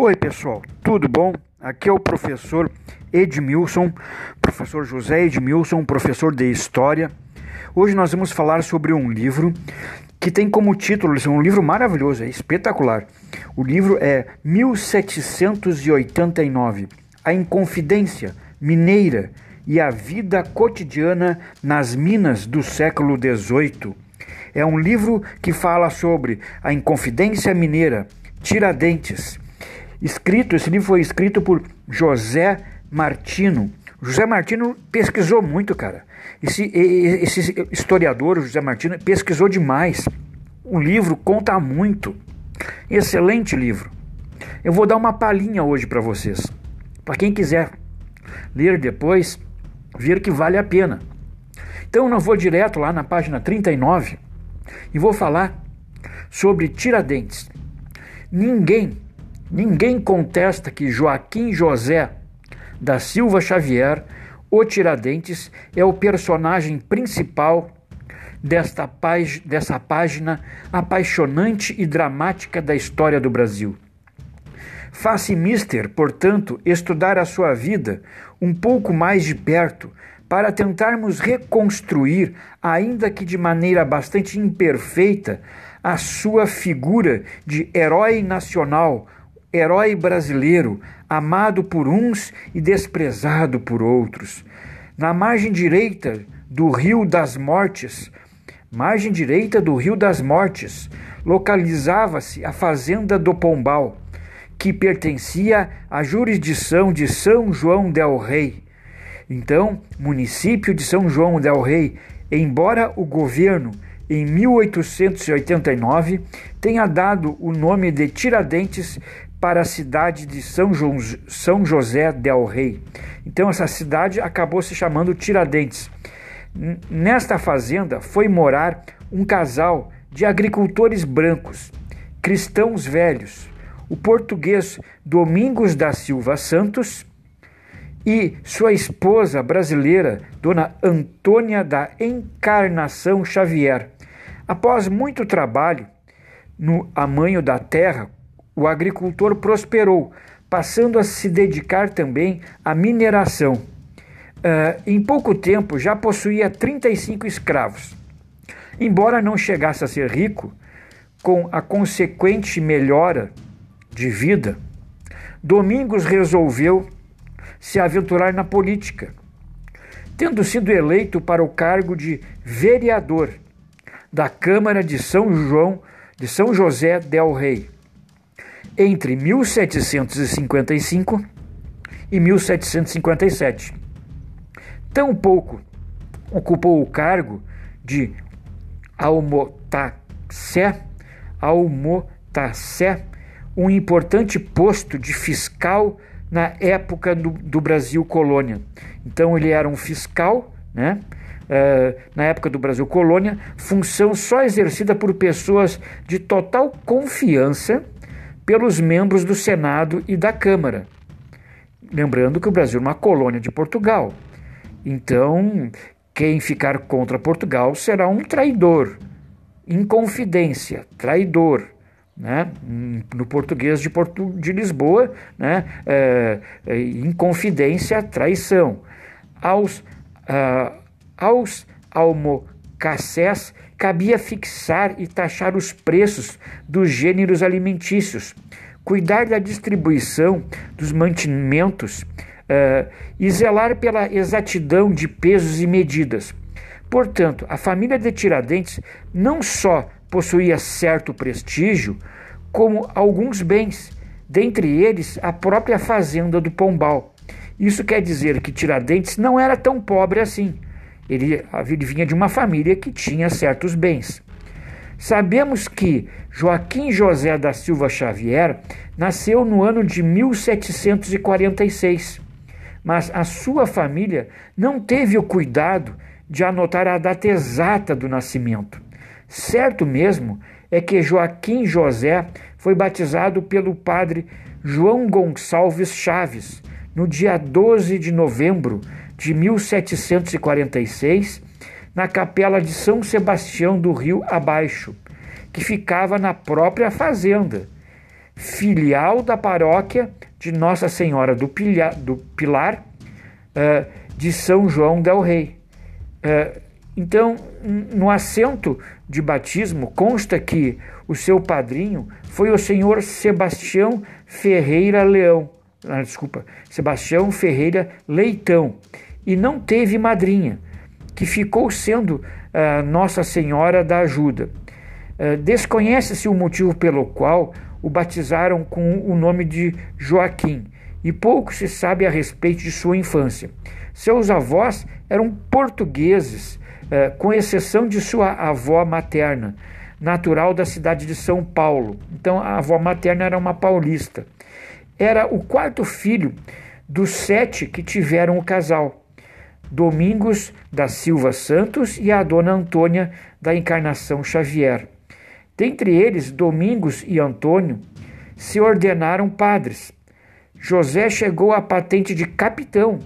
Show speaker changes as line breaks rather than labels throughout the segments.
Oi, pessoal, tudo bom? Aqui é o professor Edmilson, professor José Edmilson, professor de História. Hoje nós vamos falar sobre um livro que tem como título, é um livro maravilhoso, é espetacular. O livro é 1789, A Inconfidência Mineira e a Vida Cotidiana nas Minas do século XVIII. É um livro que fala sobre a Inconfidência Mineira, Tiradentes, escrito, esse livro foi escrito por José Martino. José Martino pesquisou muito, cara. Esse, esse historiador, José Martino, pesquisou demais. O livro conta muito. Excelente livro. Eu vou dar uma palhinha hoje para vocês. Para quem quiser ler depois, ver que vale a pena. Então eu vou direto lá na página 39 e vou falar sobre Tiradentes. Ninguém Ninguém contesta que Joaquim José da Silva Xavier, o Tiradentes, é o personagem principal desta pag dessa página apaixonante e dramática da história do Brasil. Faça mister, portanto, estudar a sua vida um pouco mais de perto para tentarmos reconstruir, ainda que de maneira bastante imperfeita, a sua figura de herói nacional herói brasileiro, amado por uns e desprezado por outros. Na margem direita do Rio das Mortes, margem direita do Rio das Mortes, localizava-se a fazenda do Pombal, que pertencia à jurisdição de São João del Rei. Então, município de São João del Rei, embora o governo em 1889 tenha dado o nome de Tiradentes para a cidade de São, João, São José del Rei. Então essa cidade acabou se chamando Tiradentes. Nesta fazenda foi morar um casal de agricultores brancos, cristãos velhos, o português Domingos da Silva Santos e sua esposa brasileira, Dona Antônia da Encarnação Xavier. Após muito trabalho no amanho da terra, o agricultor prosperou, passando a se dedicar também à mineração. Uh, em pouco tempo já possuía 35 escravos. Embora não chegasse a ser rico, com a consequente melhora de vida, Domingos resolveu se aventurar na política, tendo sido eleito para o cargo de vereador da Câmara de São João de São José del Rei entre 1755 e 1757. Tampouco ocupou o cargo de almotacé, almotacé, um importante posto de fiscal na época do, do Brasil colônia. Então ele era um fiscal, né? Uh, na época do Brasil colônia, função só exercida por pessoas de total confiança pelos membros do Senado e da Câmara. Lembrando que o Brasil é uma colônia de Portugal. Então, quem ficar contra Portugal será um traidor. Inconfidência, traidor. Né? No português de, de Lisboa, né? É, é, inconfidência, traição. Aos, uh, aos almocacés cabia fixar e taxar os preços dos gêneros alimentícios, cuidar da distribuição dos mantimentos uh, e zelar pela exatidão de pesos e medidas. Portanto, a família de Tiradentes não só possuía certo prestígio, como alguns bens, dentre eles a própria fazenda do Pombal. Isso quer dizer que Tiradentes não era tão pobre assim ele, vinha de uma família que tinha certos bens. Sabemos que Joaquim José da Silva Xavier nasceu no ano de 1746, mas a sua família não teve o cuidado de anotar a data exata do nascimento. Certo mesmo é que Joaquim José foi batizado pelo padre João Gonçalves Chaves no dia 12 de novembro de 1746, na capela de São Sebastião do Rio Abaixo, que ficava na própria fazenda. filial da paróquia de Nossa Senhora do, Pilha, do Pilar uh, de São João del Rei. Uh, então, no assento de batismo, consta que o seu padrinho foi o senhor Sebastião Ferreira Leão, ah, desculpa, Sebastião Ferreira Leitão, e não teve madrinha, que ficou sendo uh, Nossa Senhora da Ajuda. Uh, Desconhece-se o motivo pelo qual o batizaram com o nome de Joaquim, e pouco se sabe a respeito de sua infância. Seus avós eram portugueses, com exceção de sua avó materna, natural da cidade de São Paulo. Então, a avó materna era uma paulista. Era o quarto filho dos sete que tiveram o casal. Domingos da Silva Santos e a dona Antônia da Encarnação Xavier. Dentre eles, Domingos e Antônio se ordenaram padres. José chegou à patente de capitão,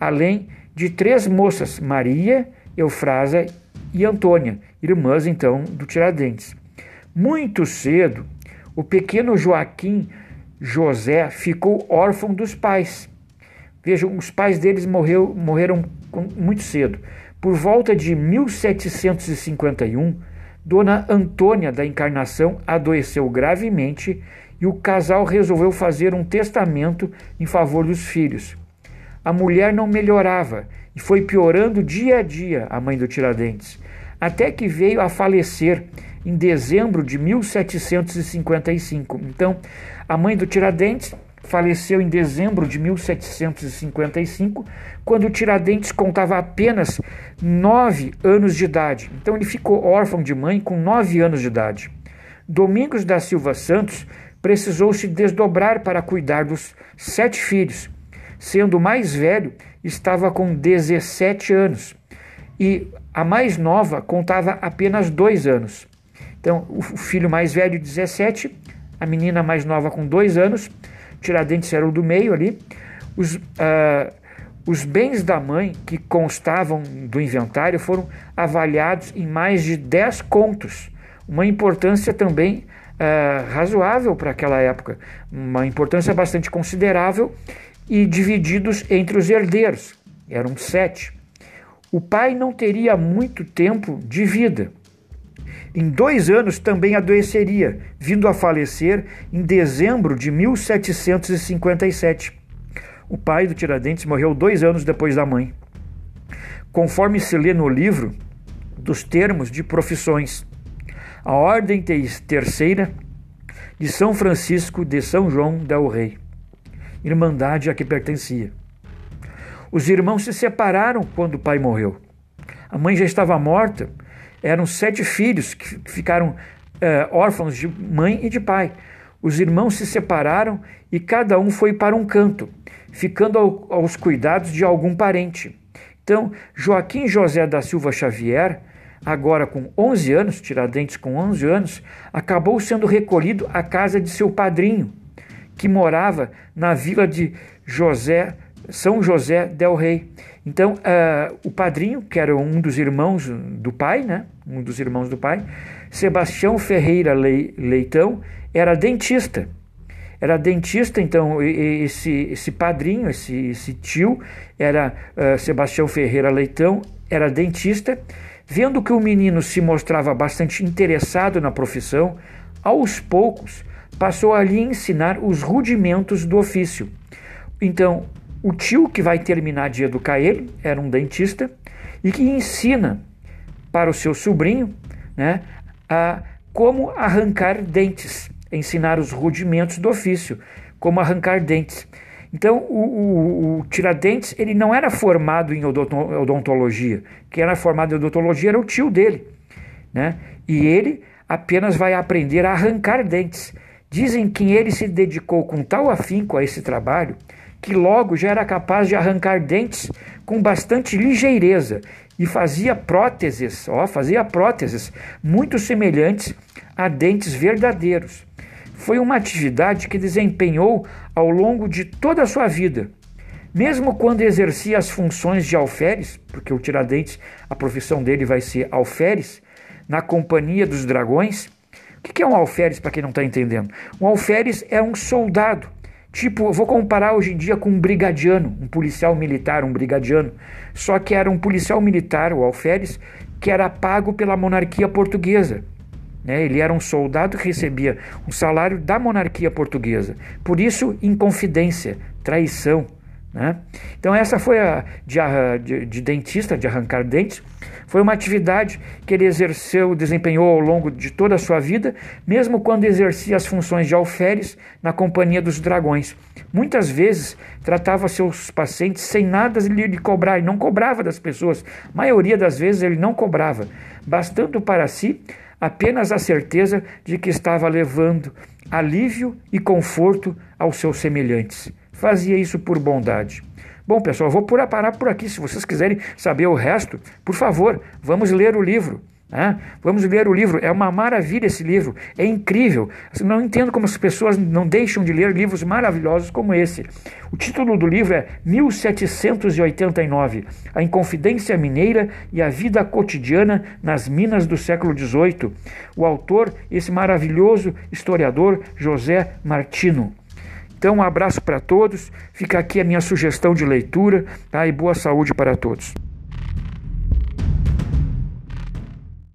além de três moças, Maria, Eufrásia e Antônia, irmãs então do Tiradentes. Muito cedo, o pequeno Joaquim José ficou órfão dos pais. Vejam, os pais deles morreu, morreram muito cedo. Por volta de 1751, Dona Antônia da Encarnação adoeceu gravemente e o casal resolveu fazer um testamento em favor dos filhos. A mulher não melhorava e foi piorando dia a dia a mãe do Tiradentes, até que veio a falecer em dezembro de 1755. Então, a mãe do Tiradentes faleceu em dezembro de 1755, quando Tiradentes contava apenas nove anos de idade. Então, ele ficou órfão de mãe com nove anos de idade. Domingos da Silva Santos precisou se desdobrar para cuidar dos sete filhos, sendo o mais velho estava com 17 anos e a mais nova contava apenas dois anos. Então, o filho mais velho, 17, a menina mais nova com dois anos, Tiradentes era o do meio ali. Os, uh, os bens da mãe que constavam do inventário foram avaliados em mais de 10 contos, uma importância também uh, razoável para aquela época, uma importância bastante considerável e divididos entre os herdeiros. Eram sete. O pai não teria muito tempo de vida. Em dois anos também adoeceria, vindo a falecer em dezembro de 1757. O pai do Tiradentes morreu dois anos depois da mãe. Conforme se lê no livro dos termos de profissões, a Ordem Terceira de São Francisco de São João del Rei irmandade a que pertencia. Os irmãos se separaram quando o pai morreu. A mãe já estava morta. Eram sete filhos que ficaram é, órfãos de mãe e de pai. Os irmãos se separaram e cada um foi para um canto, ficando ao, aos cuidados de algum parente. Então, Joaquim José da Silva Xavier, agora com 11 anos, Tiradentes com 11 anos, acabou sendo recolhido à casa de seu padrinho, que morava na vila de José, São José del Rei. Então, uh, o padrinho, que era um dos irmãos do pai, né? um dos irmãos do pai, Sebastião Ferreira Leitão, era dentista. Era dentista, então esse, esse padrinho, esse, esse tio, era uh, Sebastião Ferreira Leitão, era dentista. Vendo que o menino se mostrava bastante interessado na profissão, aos poucos passou a ensinar os rudimentos do ofício. Então, o tio que vai terminar de educar ele era um dentista e que ensina para o seu sobrinho né, a como arrancar dentes, ensinar os rudimentos do ofício, como arrancar dentes. Então, o, o, o, Tiradentes ele não era formado em odontologia. Quem era formado em odontologia era o tio dele. Né? E ele apenas vai aprender a arrancar dentes. Dizem que ele se dedicou com tal afinco a esse trabalho que logo já era capaz de arrancar dentes com bastante ligeireza e fazia próteses, ó, fazia próteses muito semelhantes a dentes verdadeiros. Foi uma atividade que desempenhou ao longo de toda a sua vida. Mesmo quando exercia as funções de alferes, porque o Tiradentes, a profissão dele vai ser alferes, na companhia dos dragões, O que é um alferes, para quem não está entendendo? Um alferes é um soldado. Tipo, vou comparar hoje em dia com um brigadiano, um policial militar, um brigadiano. Só que era um policial militar, o alferes, que era pago pela monarquia portuguesa. Né? Ele era um soldado que recebia um salário da monarquia portuguesa. Por isso, inconfidência, traição. Né? Então, essa foi a de, de, de, dentista, de arrancar dentes, foi uma atividade que ele exerceu, desempenhou ao longo de toda a sua vida, mesmo quando exercia as funções de alferes na companhia dos dragões. Muitas vezes tratava seus pacientes sem nada lhe cobrar, e não cobrava das pessoas. A maioria das vezes ele não cobrava, bastando para si apenas a certeza de que estava levando alívio e conforto aos seus semelhantes. Fazia isso por bondade. Bom, pessoal, vou parar por aqui. Se vocês quiserem saber o resto, por favor, vamos ler o livro. Né? Vamos ler o livro, é uma maravilha esse livro, é incrível. Não entendo como as pessoas não deixam de ler livros maravilhosos como esse. O título do livro é 1789: A Inconfidência Mineira e a Vida Cotidiana nas Minas do século XVIII. O autor, esse maravilhoso historiador José Martino. Então, um abraço para todos. Fica aqui a minha sugestão de leitura tá? e boa saúde para todos.